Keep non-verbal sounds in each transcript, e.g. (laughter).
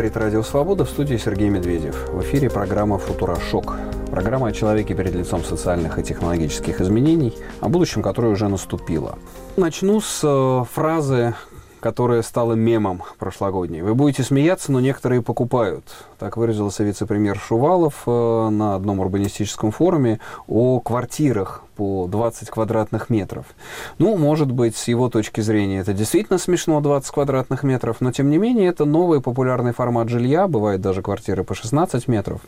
говорит Радио Свобода в студии Сергей Медведев. В эфире программа «Футура Шок». Программа о человеке перед лицом социальных и технологических изменений, о будущем, которое уже наступило. Начну с э, фразы, которая стала мемом прошлогодней. Вы будете смеяться, но некоторые покупают. Так выразился вице-премьер Шувалов э, на одном урбанистическом форуме о квартирах по 20 квадратных метров. Ну, может быть, с его точки зрения это действительно смешно, 20 квадратных метров, но, тем не менее, это новый популярный формат жилья, бывает даже квартиры по 16 метров.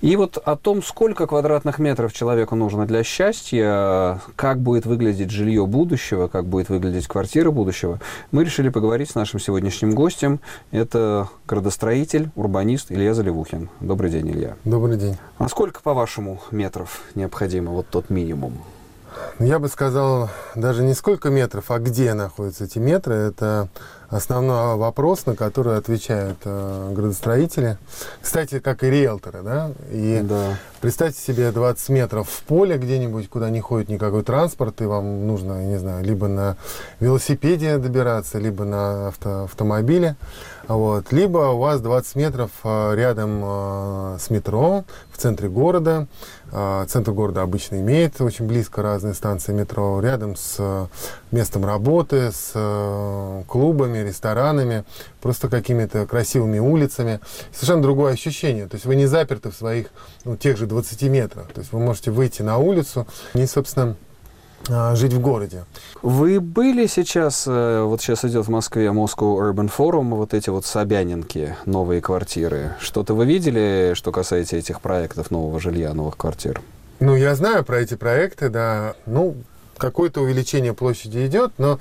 И вот о том, сколько квадратных метров человеку нужно для счастья, как будет выглядеть жилье будущего, как будет выглядеть квартира будущего, мы решили поговорить с нашим сегодняшним гостем. Это градостроитель, урбанист Илья Заливухин. Добрый день, Илья. Добрый день. А сколько, по-вашему, метров необходимо, вот тот минимум? Я бы сказал, даже не сколько метров, а где находятся эти метры. Это основной вопрос, на который отвечают э, градостроители. Кстати, как и риэлторы, да? И да. представьте себе 20 метров в поле где-нибудь, куда не ходит никакой транспорт, и вам нужно, не знаю, либо на велосипеде добираться, либо на авто, автомобиле. Вот. Либо у вас 20 метров э, рядом э, с метро в центре города. Э, центр города обычно имеет очень близко разные станции метро, рядом с местом работы, с клубами, ресторанами, просто какими-то красивыми улицами. Совершенно другое ощущение. То есть вы не заперты в своих ну, тех же 20 метрах. То есть вы можете выйти на улицу и, собственно, жить в городе. Вы были сейчас, э, вот сейчас идет в Москве Moscow Urban Forum, вот эти вот Собянинки, новые квартиры. Что-то вы видели, что касается этих проектов нового жилья, новых квартир? Ну, я знаю про эти проекты, да. Ну, какое-то увеличение площади идет, но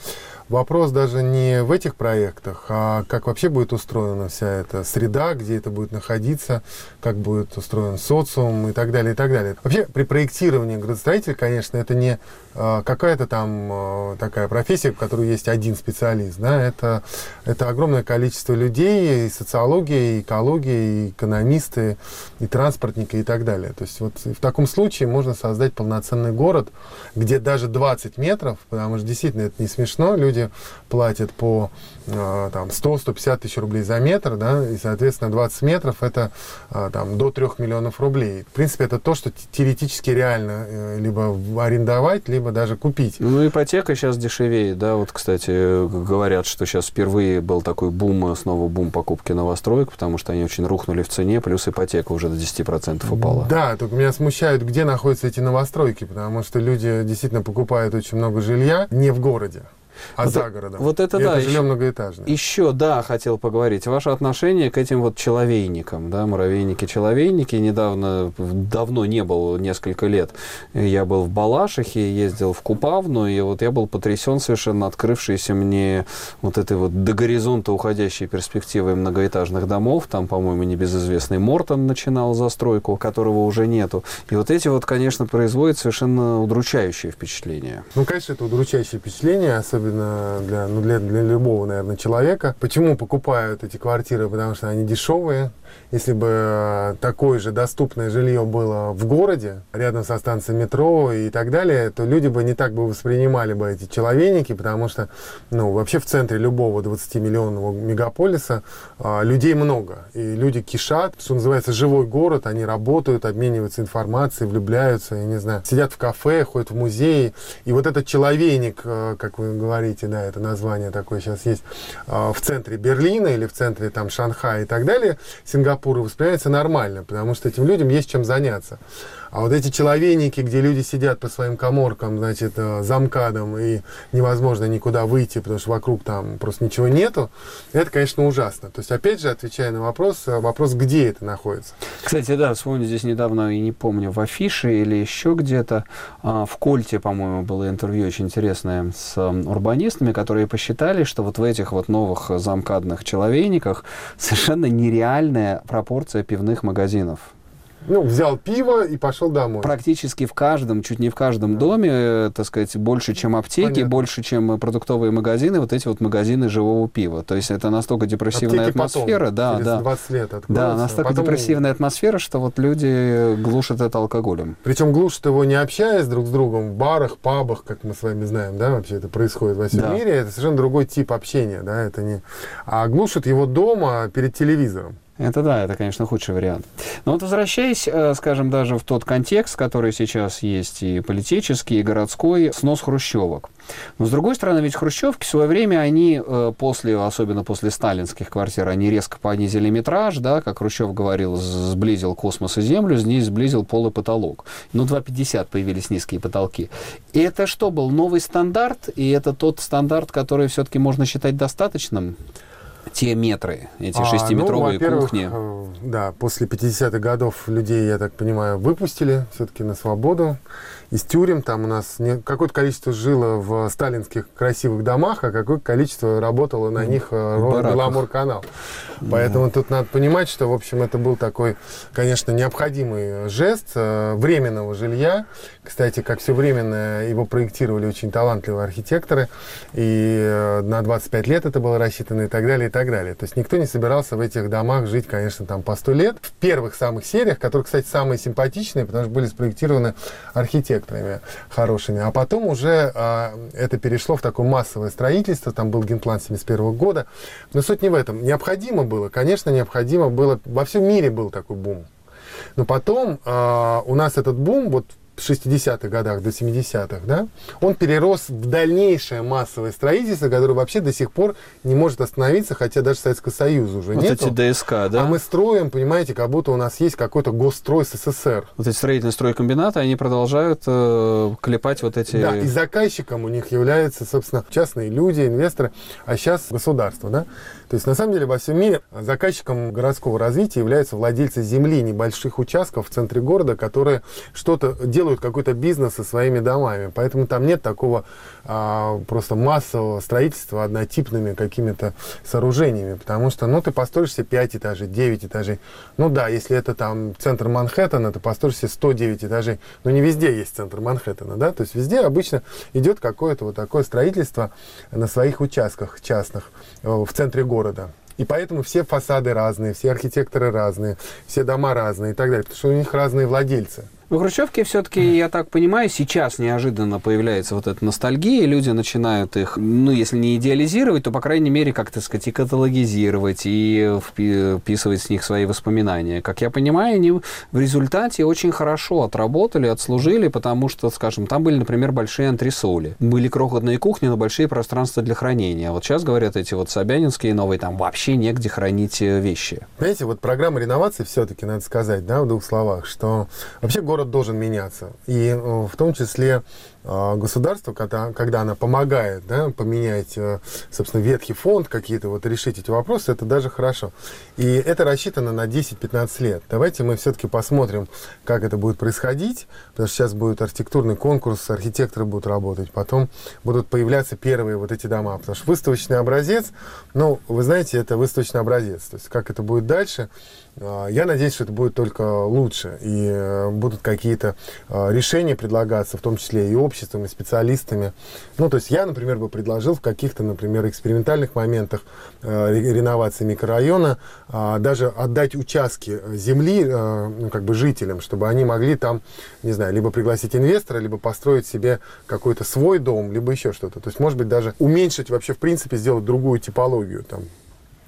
Вопрос даже не в этих проектах, а как вообще будет устроена вся эта среда, где это будет находиться, как будет устроен социум и так далее, и так далее. Вообще при проектировании градостроителя, конечно, это не а, какая-то там а, такая профессия, в которой есть один специалист. Да? Это, это огромное количество людей, и социология, и экология, и экономисты, и транспортники и так далее. То есть вот в таком случае можно создать полноценный город, где даже 20 метров, потому что действительно это не смешно, люди люди платят по э, там, 100-150 тысяч рублей за метр, да, и, соответственно, 20 метров это э, там, до 3 миллионов рублей. В принципе, это то, что теоретически реально э, либо арендовать, либо даже купить. Ну, ипотека сейчас дешевеет, да, вот, кстати, говорят, что сейчас впервые был такой бум, снова бум покупки новостроек, потому что они очень рухнули в цене, плюс ипотека уже до 10% упала. Да, только меня смущают, где находятся эти новостройки, потому что люди действительно покупают очень много жилья не в городе. А вот за городом. Вот это и да. Это жилье еще, многоэтажное. Еще, да, хотел поговорить. Ваше отношение к этим вот человейникам, да, муравейники-человейники. Недавно, давно не был, несколько лет. Я был в Балашихе, ездил в Купавну, и вот я был потрясен совершенно открывшейся мне вот этой вот до горизонта уходящей перспективой многоэтажных домов. Там, по-моему, небезызвестный Мортон начинал застройку, которого уже нету. И вот эти вот, конечно, производят совершенно удручающее впечатление. Ну, конечно, это удручающее впечатление, особенно особенно для, ну, для, для любого, наверное, человека. Почему покупают эти квартиры? Потому что они дешевые, если бы э, такое же доступное жилье было в городе, рядом со станцией метро и так далее, то люди бы не так бы воспринимали бы эти человейники, потому что, ну, вообще в центре любого 20-миллионного мегаполиса а, людей много. И люди кишат, что называется, живой город, они работают, обмениваются информацией, влюбляются, я не знаю, сидят в кафе, ходят в музеи. И вот этот человейник, э, как вы говорите, да, это название такое сейчас есть, э, в центре Берлина или в центре там Шанхая и так далее, Сингапур Сингапура воспринимается нормально, потому что этим людям есть чем заняться. А вот эти человейники, где люди сидят по своим коморкам, значит, э, замкадом, и невозможно никуда выйти, потому что вокруг там просто ничего нету, это, конечно, ужасно. То есть, опять же, отвечая на вопрос, э, вопрос, где это находится. Кстати, да, вспомню здесь недавно, и не помню, в Афише или еще где-то, а, в Кольте, по-моему, было интервью очень интересное с урбанистами, которые посчитали, что вот в этих вот новых замкадных человейниках совершенно нереальная пропорция пивных магазинов. Ну, взял пиво и пошел домой. Практически в каждом, чуть не в каждом да. доме, э, так сказать, больше, чем аптеки, Понятно. больше, чем продуктовые магазины, вот эти вот магазины живого пива. То есть это настолько депрессивная Аптеки атмосфера. Потом, да, через да. 20 лет Да, настолько потом... депрессивная атмосфера, что вот люди глушат это алкоголем. Причем глушат его не общаясь друг с другом в барах, пабах, как мы с вами знаем, да, вообще это происходит во всем да. мире. Это совершенно другой тип общения, да, это не... А глушат его дома перед телевизором. Это да, это, конечно, худший вариант. Но вот возвращаясь, э, скажем, даже в тот контекст, который сейчас есть и политический, и городской, снос хрущевок. Но, с другой стороны, ведь хрущевки в свое время, они э, после, особенно после сталинских квартир, они резко понизили метраж, да, как Хрущев говорил, сблизил космос и Землю, здесь сблизил пол и потолок. Ну, 2,50 появились низкие потолки. И это что был? Новый стандарт? И это тот стандарт, который все-таки можно считать достаточным? Те метры, эти а, шестиметровые ну, кухни? Э, да, после 50-х годов людей, я так понимаю, выпустили все-таки на свободу из тюрем. Там у нас не, какое-то количество жило в сталинских красивых домах, а какое количество работало на них э, Беломор-канал. Поэтому тут надо понимать, что, в общем, это был такой, конечно, необходимый жест э, временного жилья. Кстати, как все временное, его проектировали очень талантливые архитекторы. И э, на 25 лет это было рассчитано и так далее, и так далее. То есть никто не собирался в этих домах жить, конечно, там по 100 лет. В первых самых сериях, которые, кстати, самые симпатичные, потому что были спроектированы архитекторами хорошими. А потом уже а, это перешло в такое массовое строительство. Там был Генплан 71 года. Но суть не в этом. Необходимо было, конечно, необходимо было. Во всем мире был такой бум. Но потом а, у нас этот бум, вот 60-х годах до 70-х, да, он перерос в дальнейшее массовое строительство, которое вообще до сих пор не может остановиться, хотя даже Советского Союза уже вот нету. эти ДСК, да? А мы строим, понимаете, как будто у нас есть какой-то госстрой СССР. Вот эти строительные стройкомбинаты, они продолжают э, клепать вот эти... Да, и заказчиком у них являются, собственно, частные люди, инвесторы, а сейчас государство, да. То есть, на самом деле, во всем мире заказчиком городского развития являются владельцы земли, небольших участков в центре города, которые что-то делают, какой-то бизнес со своими домами. Поэтому там нет такого а, просто массового строительства однотипными какими-то сооружениями. Потому что, ну, ты построишь себе 5 этажей, 9 этажей. Ну да, если это там центр Манхэттена, ты построишь себе 109 этажей. Но не везде есть центр Манхэттена, да? То есть везде обычно идет какое-то вот такое строительство на своих участках частных э, в центре города. И поэтому все фасады разные, все архитекторы разные, все дома разные и так далее, потому что у них разные владельцы. В Хрущевке все-таки, я так понимаю, сейчас неожиданно появляется вот эта ностальгия, и люди начинают их, ну, если не идеализировать, то, по крайней мере, как-то сказать, и каталогизировать, и вписывать с них свои воспоминания. Как я понимаю, они в результате очень хорошо отработали, отслужили, потому что, скажем, там были, например, большие антресоли, были крохотные кухни, но большие пространства для хранения. Вот сейчас, говорят, эти вот собянинские новые, там вообще негде хранить э, вещи. Знаете, вот программа реновации все-таки, надо сказать, да, в двух словах, что вообще город город должен меняться. И э, в том числе э, государство, когда, когда она помогает да, поменять, э, собственно, ветхий фонд, какие-то вот решить эти вопросы, это даже хорошо. И это рассчитано на 10-15 лет. Давайте мы все-таки посмотрим, как это будет происходить, потому что сейчас будет архитектурный конкурс, архитекторы будут работать, потом будут появляться первые вот эти дома, потому что выставочный образец, ну, вы знаете, это выставочный образец, то есть как это будет дальше, а, я надеюсь, что это будет только лучше, и э, будут какие-то а, решения предлагаться, в том числе и обществом, специалистами. Ну, то есть я, например, бы предложил в каких-то, например, экспериментальных моментах э, реновации микрорайона а, даже отдать участки земли э, ну, как бы жителям, чтобы они могли там, не знаю, либо пригласить инвестора, либо построить себе какой-то свой дом, либо еще что-то. То есть, может быть, даже уменьшить вообще, в принципе, сделать другую типологию, там,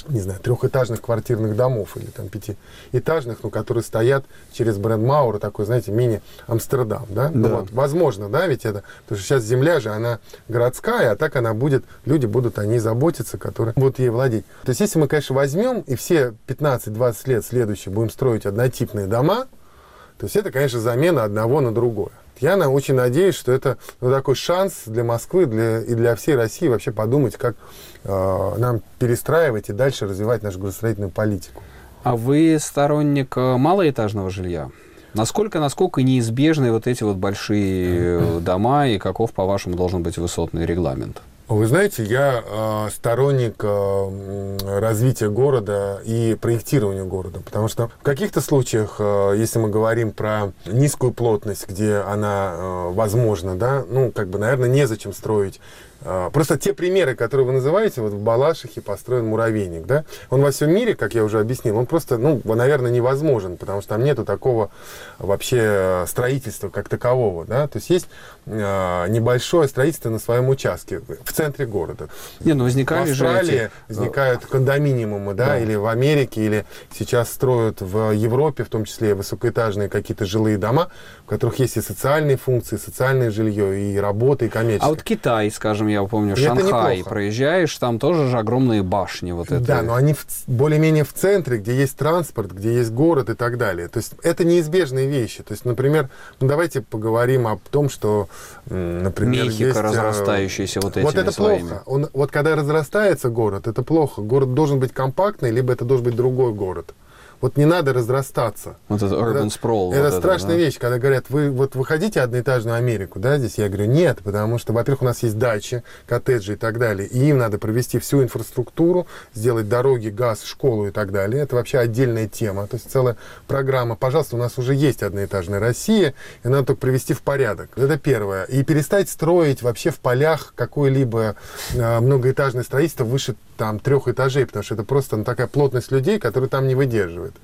не знаю, трехэтажных квартирных домов или там пятиэтажных, ну, которые стоят через бренд Маура, такой, знаете, мини-Амстердам, да? Ну, да. Ну, вот, возможно, да, ведь это, потому что сейчас земля же, она городская, а так она будет, люди будут о ней заботиться, которые будут ей владеть. То есть, если мы, конечно, возьмем и все 15-20 лет следующие будем строить однотипные дома, то есть это, конечно, замена одного на другое. Я на, очень надеюсь, что это ну, такой шанс для Москвы для, и для всей России вообще подумать, как э, нам перестраивать и дальше развивать нашу градостроительную политику. А вы сторонник э, малоэтажного жилья? Насколько, насколько неизбежны вот эти вот большие э, дома и каков, по-вашему, должен быть высотный регламент? Вы знаете, я э, сторонник э, развития города и проектирования города, потому что в каких-то случаях, э, если мы говорим про низкую плотность, где она э, возможна, да, ну, как бы, наверное, незачем строить просто те примеры, которые вы называете, вот в Балашихе построен муравейник, да, он во всем мире, как я уже объяснил, он просто, ну, наверное, невозможен, потому что там нету такого вообще строительства как такового, да, то есть есть э, небольшое строительство на своем участке. В центре города. Не, ну возникали в Австралии же эти... возникают кондоминиумы, да, да, или в Америке, или сейчас строят в Европе, в том числе высокоэтажные какие-то жилые дома, в которых есть и социальные функции, и социальное жилье, и работа, и коммерческое. А вот Китай, скажем, я помню, Шанхай, проезжаешь, там тоже же огромные башни вот это. Да, но они более-менее в центре, где есть транспорт, где есть город и так далее. То есть это неизбежные вещи. То есть, например, ну давайте поговорим о том, что, например, Мехико есть, э, разрастающийся вот этими Вот это своими. плохо. Он, вот когда разрастается город, это плохо. Город должен быть компактный, либо это должен быть другой город. Вот не надо разрастаться. Вот это urban sprawl. Это, вот это страшная да? вещь, когда говорят, вы вот вы хотите одноэтажную Америку, да, здесь? Я говорю, нет, потому что, во-первых, у нас есть дачи, коттеджи и так далее, и им надо провести всю инфраструктуру, сделать дороги, газ, школу и так далее. Это вообще отдельная тема, то есть целая программа. Пожалуйста, у нас уже есть одноэтажная Россия, и надо только привести в порядок. Это первое. И перестать строить вообще в полях какое-либо э, многоэтажное строительство выше там трех этажей, потому что это просто ну, такая плотность людей, которые там не выдерживают.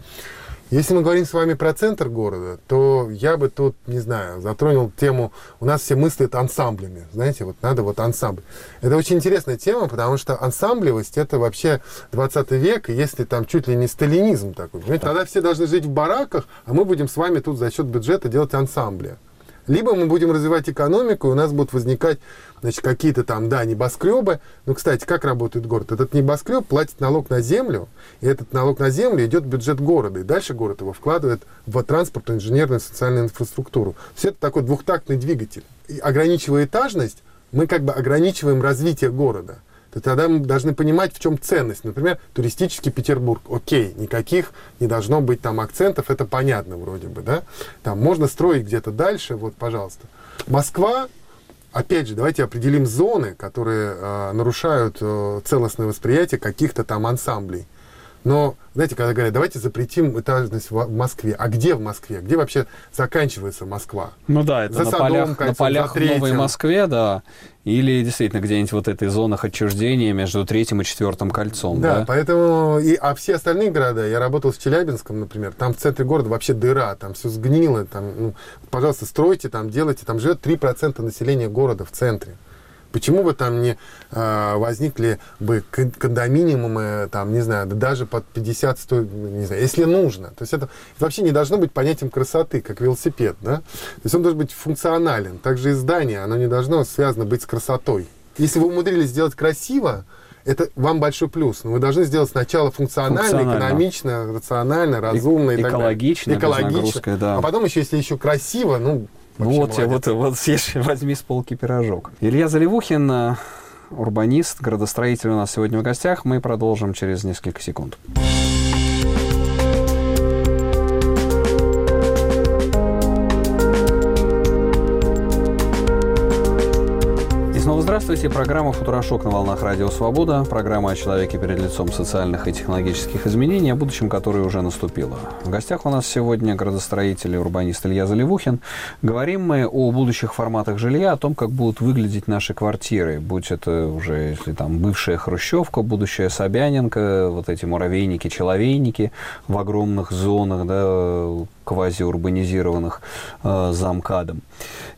Если мы говорим с вами про центр города, то я бы тут, не знаю, затронул тему, у нас все мыслят ансамблями, знаете, вот надо вот ансамбль. Это очень интересная тема, потому что ансамблевость это вообще 20 век, и если там чуть ли не сталинизм такой, понимаете, тогда все должны жить в бараках, а мы будем с вами тут за счет бюджета делать ансамбли. Либо мы будем развивать экономику, и у нас будут возникать значит, какие-то там, да, небоскребы. Ну, кстати, как работает город? Этот небоскреб платит налог на землю, и этот налог на землю идет в бюджет города. И дальше город его вкладывает в транспортную, инженерную, социальную инфраструктуру. Все это такой двухтактный двигатель. И ограничивая этажность, мы как бы ограничиваем развитие города то тогда мы должны понимать, в чем ценность. Например, туристический Петербург. Окей, никаких не должно быть там акцентов, это понятно вроде бы, да? Там можно строить где-то дальше, вот, пожалуйста. Москва, опять же, давайте определим зоны, которые э, нарушают э, целостное восприятие каких-то там ансамблей. Но, знаете, когда говорят, давайте запретим этажность в Москве. А где в Москве? Где вообще заканчивается Москва? Ну да, это За на Садом полях, кольцом, на полях за Новой. Москве, да. Или действительно где-нибудь вот этой зонах отчуждения между третьим и четвертым кольцом, Да, да? поэтому... И, а все остальные города, я работал в Челябинском, например, там в центре города вообще дыра, там все сгнило, там, ну, пожалуйста, стройте, там делайте, там живет 3% населения города в центре. Почему бы там не э, возникли бы кон- кондоминиумы, там, не знаю, да даже под 50, 100, не знаю, если нужно. То есть это вообще не должно быть понятием красоты, как велосипед, да? То есть он должен быть функционален. Также и здание, оно не должно связано быть с красотой. Если вы умудрились сделать красиво, это вам большой плюс. Но вы должны сделать сначала функционально, Функционально. экономично, рационально, разумно и, так далее. экологично, нагрузкой, да. А потом еще, если еще красиво, Ну вообще вот, молодец. вот, вот съешь, (laughs) возьми с полки пирожок. Илья Заливухин, э, урбанист, градостроитель у нас сегодня в гостях. Мы продолжим через несколько секунд. Здравствуйте. Программа «Футурошок» на волнах Радио Свобода. Программа о человеке перед лицом социальных и технологических изменений, о будущем которое уже наступило. В гостях у нас сегодня градостроитель и урбанист Илья Заливухин. Говорим мы о будущих форматах жилья, о том, как будут выглядеть наши квартиры. Будь это уже, если там бывшая Хрущевка, будущая Собянинка, вот эти муравейники-человейники в огромных зонах, да, квазиурбанизированных э, замкадом.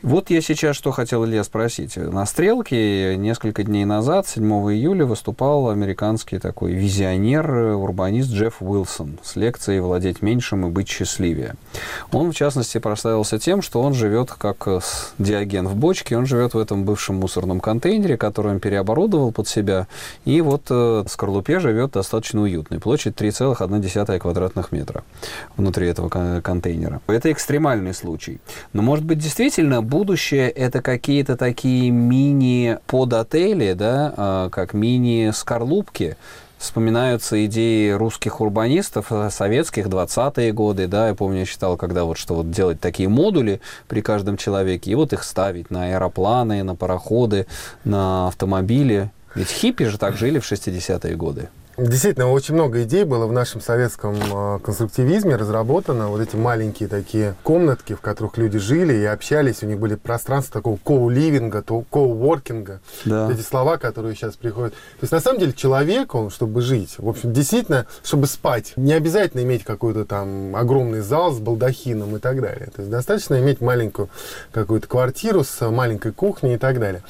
Вот я сейчас что хотел Илья спросить. На «Стрелке» несколько дней назад, 7 июля, выступал американский такой визионер, урбанист Джефф Уилсон с лекцией «Владеть меньшим и быть счастливее». Он, в частности, прославился тем, что он живет как э, диоген в бочке, он живет в этом бывшем мусорном контейнере, который он переоборудовал под себя, и вот э, в скорлупе живет достаточно уютный. Площадь 3,1 квадратных метра внутри этого кон- контейнера. Это экстремальный случай. Но, может быть, действительно, будущее – это какие-то такие мини-подотели, да, а, как мини-скорлупки, вспоминаются идеи русских урбанистов, э, советских, 20-е годы, да, я помню, я читал, когда вот, что вот делать такие модули при каждом человеке, и вот их ставить на аэропланы, на пароходы, на автомобили. Ведь хиппи же так жили в 60-е годы. Действительно, очень много идей было в нашем советском э, конструктивизме разработано. Вот эти маленькие такие комнатки, в которых люди жили и общались. У них были пространства такого коу-ливинга, коу-воркинга. Да. эти слова, которые сейчас приходят. То есть, на самом деле, человек, он, чтобы жить, в общем, действительно, чтобы спать, не обязательно иметь какой-то там огромный зал с балдахином и так далее. То есть, достаточно иметь маленькую какую-то квартиру с маленькой кухней и так далее.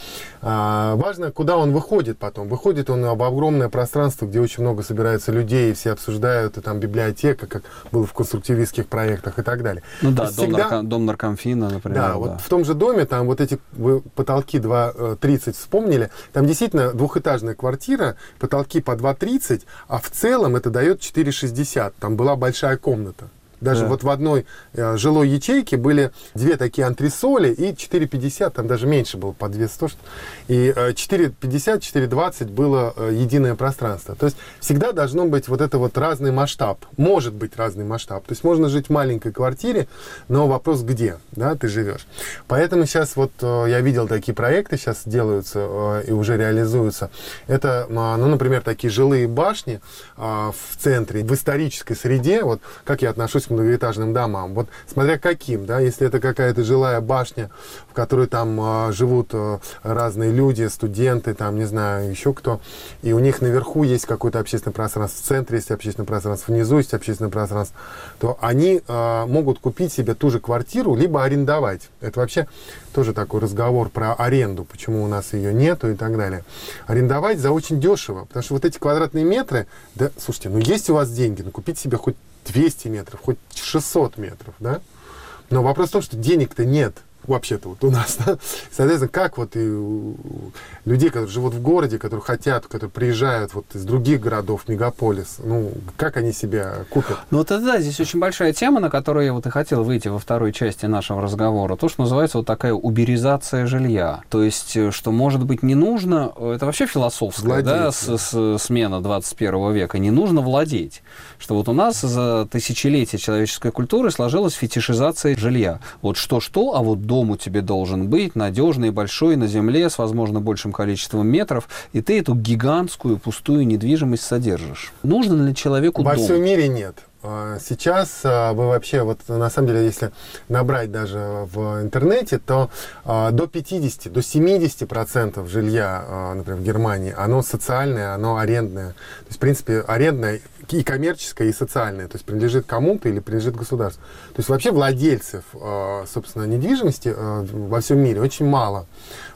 А, важно, куда он выходит потом. Выходит он об огромное пространство, где очень много собирается людей, и все обсуждают, и там библиотека, как было в конструктивистских проектах и так далее. Ну да, дом, всегда... нарко... дом наркомфина, например. Да, да, вот в том же доме, там вот эти вы потолки 2,30 э, вспомнили, там действительно двухэтажная квартира, потолки по 2,30, а в целом это дает 4,60. Там была большая комната. Даже да. вот в одной э, жилой ячейке были две такие антресоли и 4,50, там даже меньше было, по 200. И э, 4,50, 4,20 было э, единое пространство. То есть всегда должно быть вот это вот разный масштаб. Может быть разный масштаб. То есть можно жить в маленькой квартире, но вопрос где, да, ты живешь. Поэтому сейчас вот э, я видел такие проекты, сейчас делаются э, и уже реализуются. Это, э, ну, например, такие жилые башни э, в центре, в исторической среде. Вот как я отношусь к многоэтажным домам. Вот смотря каким, да, если это какая-то жилая башня, в которой там э, живут э, разные люди, студенты, там, не знаю, еще кто, и у них наверху есть какое-то общественное пространство, в центре есть общественное пространство, внизу есть общественное пространство, то они э, могут купить себе ту же квартиру, либо арендовать. Это вообще тоже такой разговор про аренду, почему у нас ее нету и так далее. Арендовать за очень дешево, потому что вот эти квадратные метры, да, слушайте, ну есть у вас деньги, ну купить себе хоть 200 метров, хоть 600 метров, да? Но вопрос в том, что денег-то нет вообще-то вот у нас. Да? Соответственно, как вот и людей, которые живут в городе, которые хотят, которые приезжают вот из других городов, мегаполис, ну, как они себя купят? Ну, вот это да, здесь очень большая тема, на которую я вот и хотел выйти во второй части нашего разговора. То, что называется вот такая уберизация жилья. То есть, э, что, может быть, не нужно, это вообще философская, владеть, да, с, с, смена 21 века, не нужно владеть. Что вот у нас за тысячелетия человеческой культуры сложилась фетишизация жилья. Вот что-что, а вот дом у тебя должен быть надежный, большой, на земле, с, возможно, большим количеством метров, и ты эту гигантскую пустую недвижимость содержишь. Нужно ли человеку Во дом? всем мире нет. А, сейчас а, вы вообще, вот на самом деле, если набрать даже в интернете, то а, до 50, до 70 процентов жилья, например, в Германии, оно социальное, оно арендное. То есть, в принципе, арендное и коммерческое, и социальное. То есть принадлежит кому-то или принадлежит государству. То есть вообще владельцев, собственно, недвижимости во всем мире очень мало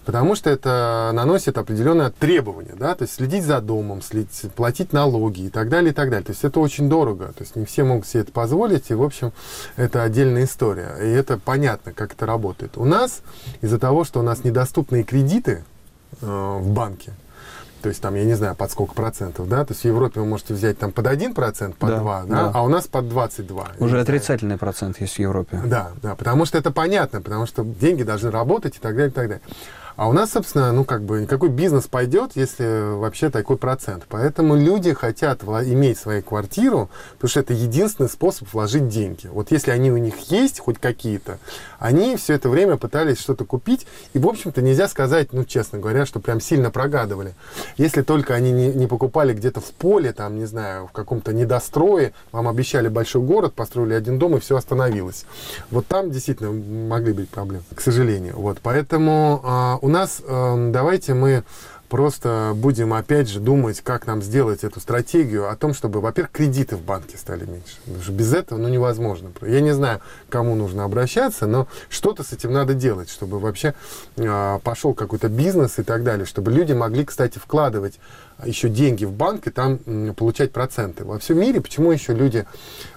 потому что это наносит определенное требование, да, то есть следить за домом, следить, платить налоги и так далее, и так далее. То есть это очень дорого, то есть не все могут себе это позволить, и, в общем, это отдельная история. И это понятно, как это работает. У нас из-за того, что у нас недоступные кредиты э, в банке, то есть там, я не знаю, под сколько процентов, да, то есть в Европе вы можете взять там под 1 процент, под да, 2, да, да, а у нас под 22. Уже отрицательный процент есть в Европе. Да, да, потому что это понятно, потому что деньги должны работать и так далее, и так далее. А у нас, собственно, ну как бы никакой бизнес пойдет, если вообще такой процент. Поэтому люди хотят иметь свою квартиру, потому что это единственный способ вложить деньги. Вот если они у них есть, хоть какие-то, они все это время пытались что-то купить. И, в общем-то, нельзя сказать, ну, честно говоря, что прям сильно прогадывали. Если только они не, не покупали где-то в поле, там, не знаю, в каком-то недострое, вам обещали большой город, построили один дом, и все остановилось. Вот там действительно могли быть проблемы, к сожалению. Вот, поэтому а, у нас э, давайте мы просто будем опять же думать, как нам сделать эту стратегию о том, чтобы, во-первых, кредиты в банке стали меньше. Потому что без этого ну, невозможно. Я не знаю, кому нужно обращаться, но что-то с этим надо делать, чтобы вообще э, пошел какой-то бизнес и так далее, чтобы люди могли, кстати, вкладывать еще деньги в банк и там получать проценты. Во всем мире почему еще люди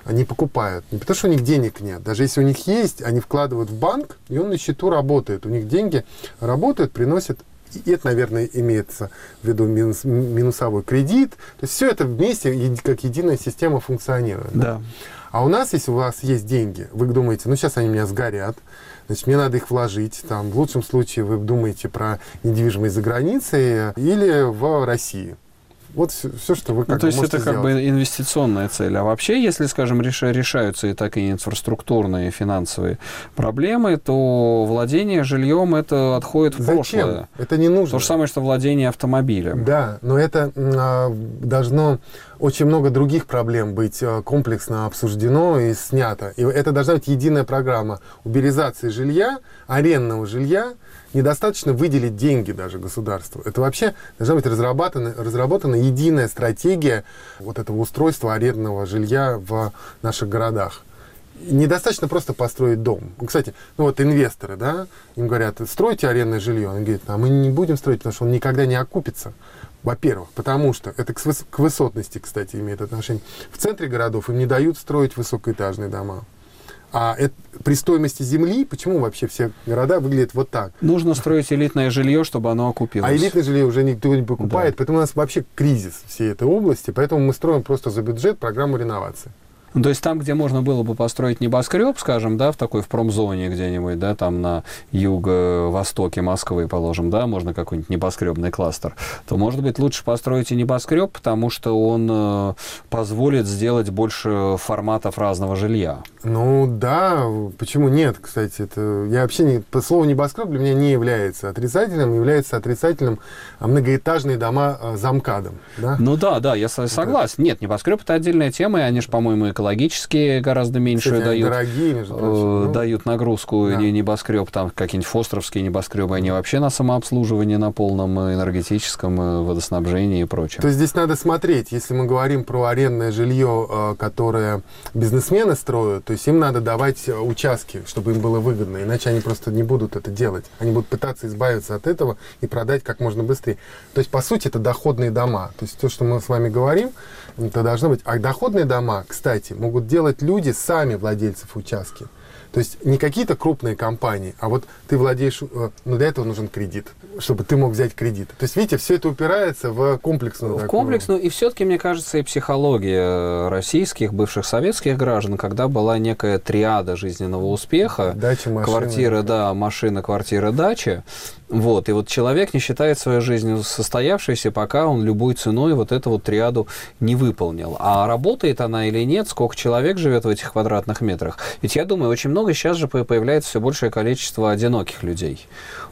не покупают? Не потому, что у них денег нет. Даже если у них есть, они вкладывают в банк, и он на счету работает. У них деньги работают, приносят и это, наверное, имеется в виду минус, минусовой кредит. То есть все это вместе как единая система функционирует. Да. да. А у нас, если у вас есть деньги, вы думаете, ну сейчас они у меня сгорят, значит, мне надо их вложить. Там, в лучшем случае вы думаете про недвижимость за границей или в России. Вот все, все что вы как ну, То есть это сделать. как бы инвестиционная цель. А вообще, если, скажем, реш, решаются и такие инфраструктурные, и финансовые проблемы, то владение жильем это отходит в Зачем? прошлое. Это не нужно. То же самое, что владение автомобилем. Да, но это а, должно очень много других проблем быть э, комплексно обсуждено и снято. И это должна быть единая программа уберизации жилья, арендного жилья, недостаточно выделить деньги даже государству. Это вообще должна быть разработана, разработана единая стратегия вот этого устройства арендного жилья в наших городах. Недостаточно просто построить дом. Кстати, ну вот инвесторы, да, им говорят, стройте арендное жилье. Он говорит, а мы не будем строить, потому что он никогда не окупится. Во-первых, потому что это к, выс- к высотности, кстати, имеет отношение. В центре городов им не дают строить высокоэтажные дома. А это, при стоимости земли, почему вообще все города выглядят вот так? Нужно строить элитное жилье, чтобы оно окупилось. А элитное жилье уже никто не покупает, да. поэтому у нас вообще кризис всей этой области, поэтому мы строим просто за бюджет программу реновации. Ну, то есть там, где можно было бы построить небоскреб, скажем, да, в такой в промзоне где-нибудь, да, там на юго-востоке Москвы, положим, да, можно какой-нибудь небоскребный кластер, то, может быть, лучше построить и небоскреб, потому что он э, позволит сделать больше форматов разного жилья. Ну, да, почему нет, кстати, это, я вообще не, слово небоскреб для меня не является отрицательным, является отрицательным а многоэтажные дома э, замкадом, да? Ну да, да, я согласен. Это... Нет, небоскреб это отдельная тема, и они же, по-моему, экологические гораздо меньше Кстати, дают, дорогие, между прочим, э, ну, дают нагрузку да. небоскреб, там какие-нибудь фостровские небоскребы, они вообще на самообслуживании, на полном энергетическом э, водоснабжении и прочее. То есть здесь надо смотреть, если мы говорим про арендное жилье, э, которое бизнесмены строят, то есть им надо давать участки, чтобы им было выгодно, иначе они просто не будут это делать. Они будут пытаться избавиться от этого и продать как можно быстрее. То есть, по сути, это доходные дома. То есть то, что мы с вами говорим, это должно быть. А доходные дома, кстати, могут делать люди, сами владельцев участки. То есть не какие-то крупные компании, а вот ты владеешь, э, ну для этого нужен кредит, чтобы ты мог взять кредит. То есть, видите, все это упирается в комплексную. В такую... комплексную, и все-таки, мне кажется, и психология российских, бывших советских граждан, когда была некая триада жизненного успеха. Дача, машина. Квартира, да, машина, квартира, дача. Вот, и вот человек не считает свою жизнь состоявшейся, пока он любой ценой вот эту вот триаду не выполнил. А работает она или нет, сколько человек живет в этих квадратных метрах. Ведь я думаю, очень много сейчас же появляется все большее количество одиноких людей.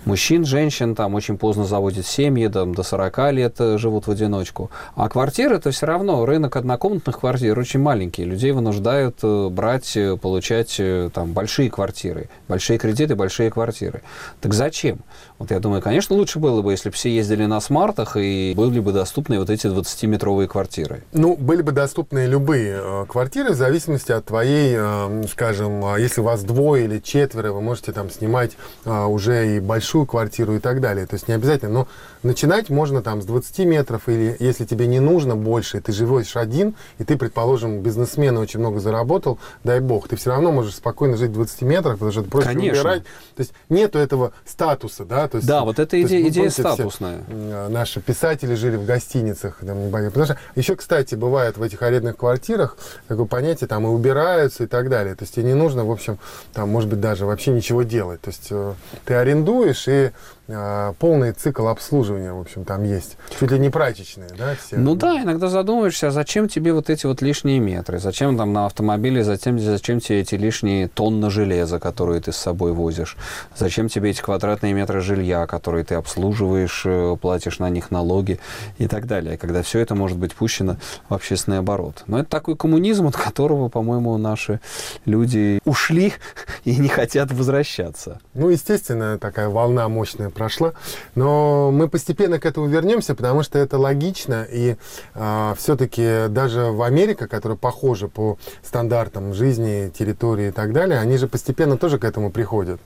Мужчин, женщин там очень поздно заводят семьи, там, до 40 лет э, живут в одиночку. А квартиры это все равно рынок однокомнатных квартир очень маленький. Людей вынуждают э, брать, э, получать там большие квартиры, большие кредиты, большие квартиры. Так зачем? Вот я думаю, конечно, лучше было бы, если бы все ездили на смартах и были бы доступны вот эти 20-метровые квартиры. Ну, были бы доступны любые э, квартиры в зависимости от твоей, э, скажем, э, если у вас двое или четверо, вы можете там снимать э, уже и большую квартиру и так далее. То есть не обязательно, но начинать можно там с 20 метров или если тебе не нужно больше, ты живешь один, и ты, предположим, бизнесмен очень много заработал, дай бог, ты все равно можешь спокойно жить в 20 метрах, потому что это проще Конечно. убирать. То есть нету этого статуса, да, то есть, да, вот эта идея, есть, идея статусная. Все, наши писатели жили в гостиницах. Там, потому что еще, кстати, бывает в этих арендных квартирах такое понятие, там и убираются и так далее. То есть тебе не нужно, в общем, там, может быть, даже вообще ничего делать. То есть э, ты арендуешь и полный цикл обслуживания, в общем, там есть. Чуть ли не прачечные, да, все? Ну да, иногда задумываешься, а зачем тебе вот эти вот лишние метры? Зачем там на автомобиле, зачем, зачем тебе эти лишние тонны железа, которые ты с собой возишь? Зачем тебе эти квадратные метры жилья, которые ты обслуживаешь, э, платишь на них налоги и так далее, когда все это может быть пущено в общественный оборот? Но это такой коммунизм, от которого, по-моему, наши люди ушли (laughs) и не хотят возвращаться. Ну, естественно, такая волна мощная прошла. Но мы постепенно к этому вернемся, потому что это логично. И э, а, все-таки даже в Америке, которая похожа по стандартам жизни, территории и так далее, они же постепенно тоже к этому приходят.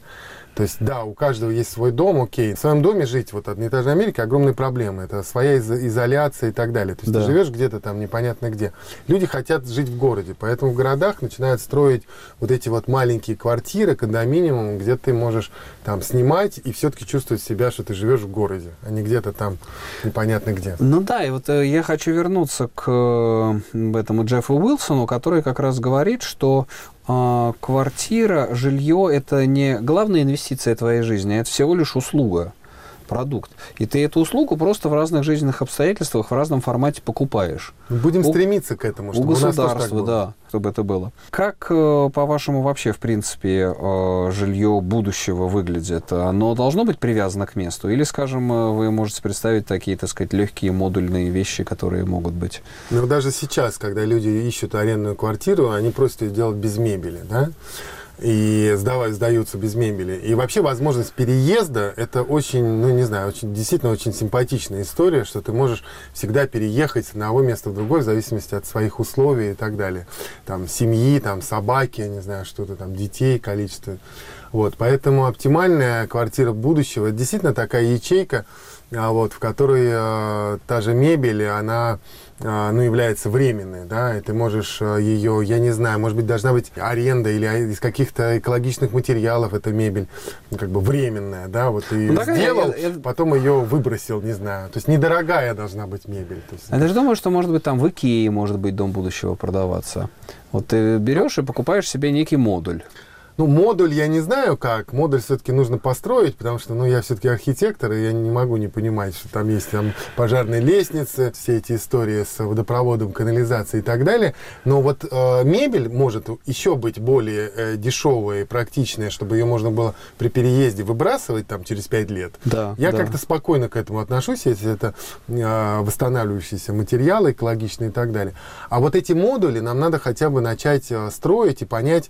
То есть, да, у каждого есть свой дом, окей. В своем доме жить, вот одноэтажной Америке, огромные проблемы. Это своя из- изоляция и так далее. То есть, да. ты живешь где-то там непонятно где. Люди хотят жить в городе, поэтому в городах начинают строить вот эти вот маленькие квартиры, кондоминиум, где ты можешь там снимать и все-таки чувствовать себя, что ты живешь в городе, а не где-то там непонятно где. Ну да, и вот э, я хочу вернуться к э, этому Джеффу Уилсону, который как раз говорит, что квартира, жилье – это не главная инвестиция твоей жизни, а это всего лишь услуга. Продукт. И ты эту услугу просто в разных жизненных обстоятельствах в разном формате покупаешь. Будем у, стремиться к этому, чтобы у государства, у да, чтобы это было. Как, э, по-вашему, вообще, в принципе, э, жилье будущего выглядит? Оно должно быть привязано к месту? Или, скажем, э, вы можете представить такие, так сказать, легкие модульные вещи, которые могут быть? Ну, даже сейчас, когда люди ищут арендную квартиру, они просто ее делают без мебели, да? И сдавать, сдаются без мебели. И вообще возможность переезда – это очень, ну не знаю, очень, действительно очень симпатичная история, что ты можешь всегда переехать с одного места в другое в зависимости от своих условий и так далее. Там семьи, там собаки, не знаю, что-то там, детей, количество. Вот, поэтому оптимальная квартира будущего – действительно такая ячейка, а вот, в которой э, та же мебель, она ну, является временной, да, и ты можешь э, ее, я не знаю, может быть, должна быть аренда или из каких-то экологичных материалов эта мебель, ну, как бы временная, да, вот ты ну, сделал, я, я, потом ее выбросил, не знаю, то есть недорогая должна быть мебель. Есть, я даже думаю, что, может быть, там в Икее может быть дом будущего продаваться. Вот ты берешь и покупаешь себе некий модуль. Ну, модуль я не знаю как. Модуль все-таки нужно построить, потому что, ну, я все-таки архитектор, и я не могу не понимать, что там есть там пожарные лестницы, все эти истории с водопроводом, канализацией и так далее. Но вот э, мебель может еще быть более э, дешевая и практичная, чтобы ее можно было при переезде выбрасывать там через 5 лет. Да, я да. как-то спокойно к этому отношусь, если это э, восстанавливающиеся материалы, экологичные и так далее. А вот эти модули нам надо хотя бы начать э, строить и понять,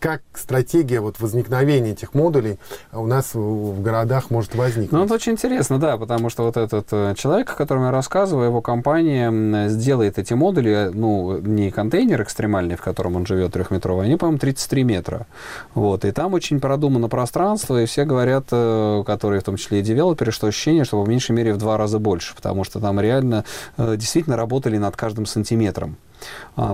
как стратегия вот возникновения этих модулей у нас в городах может возникнуть. Ну, это очень интересно, да, потому что вот этот э, человек, о котором я рассказываю, его компания сделает эти модули, ну, не контейнер экстремальный, в котором он живет трехметровый, они, по-моему, 33 метра. Вот, и там очень продумано пространство, и все говорят, э, которые в том числе и девелоперы, что ощущение, что в меньшей мере в два раза больше, потому что там реально э, действительно работали над каждым сантиметром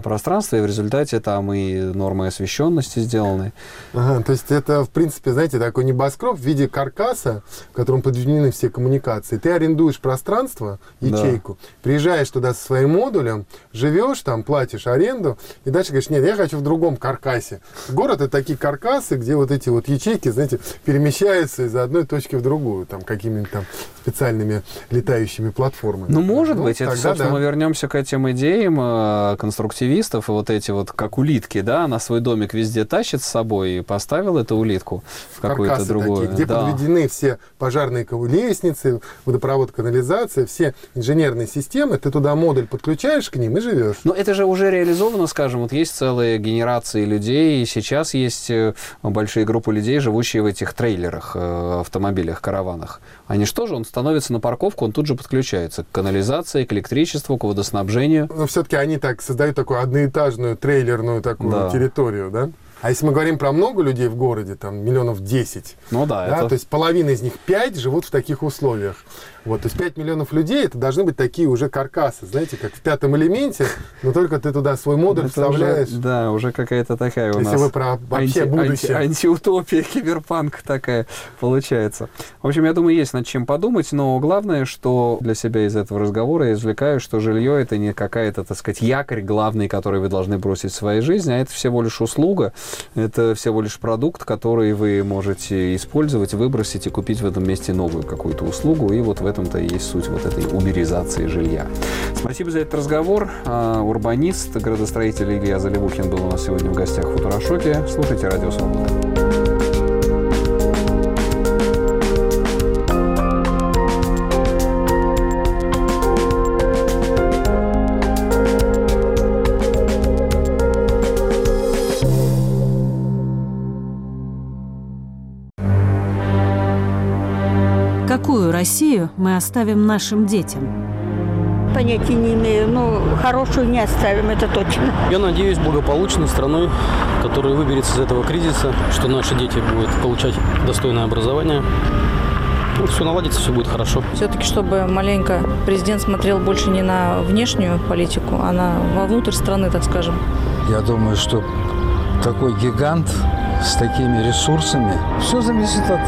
пространства, и в результате там и нормы освещенности сделаны. Ага, то есть это, в принципе, знаете, такой небоскреб в виде каркаса, в котором подведены все коммуникации. Ты арендуешь пространство, ячейку, да. приезжаешь туда со своим модулем, живешь там, платишь аренду, и дальше говоришь, нет, я хочу в другом каркасе. Город — это такие каркасы, где вот эти вот ячейки, знаете, перемещаются из одной точки в другую, там, какими-то там специальными летающими платформами. Ну, может ну, быть, это, собственно, да. мы вернемся к этим идеям, а, конструктивистов, и вот эти вот, как улитки, да, на свой домик везде тащит с собой и поставил эту улитку в какую-то другую. Такие, где да. подведены все пожарные лестницы, водопровод, канализация, все инженерные системы, ты туда модуль подключаешь к ним и живешь. Но это же уже реализовано, скажем, вот есть целые генерации людей, и сейчас есть э, большие группы людей, живущие в этих трейлерах, э, автомобилях, караванах. Они что же, он становится на парковку, он тут же подключается к канализации, к электричеству, к водоснабжению. Но все-таки они так создают такую одноэтажную трейлерную такую да. территорию, да? А если мы говорим про много людей в городе, там миллионов 10, ну да, да это... то есть половина из них 5 живут в таких условиях. Вот, то есть 5 миллионов людей, это должны быть такие уже каркасы, знаете, как в пятом элементе, но только ты туда свой модуль вставляешь. Уже, да, уже какая-то такая у Если нас... вы про вообще анти, будущее. Анти, антиутопия, (laughs) киберпанк такая получается. В общем, я думаю, есть над чем подумать, но главное, что для себя из этого разговора я извлекаю, что жилье это не какая-то, так сказать, якорь главный, который вы должны бросить в своей жизни, а это всего лишь услуга, это всего лишь продукт, который вы можете использовать, выбросить и купить в этом месте новую какую-то услугу, и вот в этом-то и есть суть вот этой уберизации жилья. Спасибо за этот разговор. А, урбанист, градостроитель Илья Заливухин был у нас сегодня в гостях в Футурошоке. Слушайте «Радио Свобода». Мы оставим нашим детям? Понятия не имею, но хорошую не оставим, это точно. Я надеюсь благополучной страной, которая выберется из этого кризиса, что наши дети будут получать достойное образование, ну, все наладится, все будет хорошо. Все-таки, чтобы маленько президент смотрел больше не на внешнюю политику, а на вовнутрь страны, так скажем. Я думаю, что такой гигант с такими ресурсами, все зависит от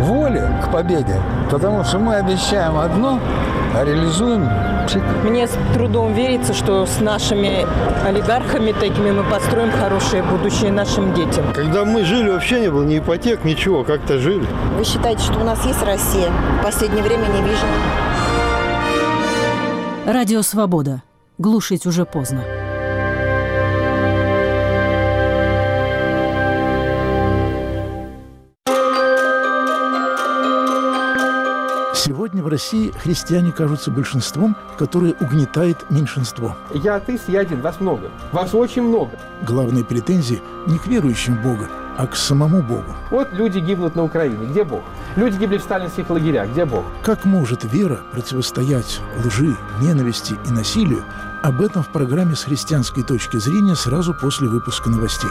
воли к победе, потому что мы обещаем одно, а реализуем мне с трудом верится, что с нашими олигархами такими мы построим хорошее будущее нашим детям. Когда мы жили, вообще не было ни ипотек, ничего, как-то жили. Вы считаете, что у нас есть Россия? В последнее время не вижу. Радио «Свобода». Глушить уже поздно. Сегодня в России христиане кажутся большинством, которое угнетает меньшинство. Я атеист, я один, вас много. Вас очень много. Главные претензии не к верующим Бога, а к самому Богу. Вот люди гибнут на Украине. Где Бог? Люди гибли в сталинских лагерях. Где Бог? Как может вера противостоять лжи, ненависти и насилию? Об этом в программе с христианской точки зрения сразу после выпуска новостей.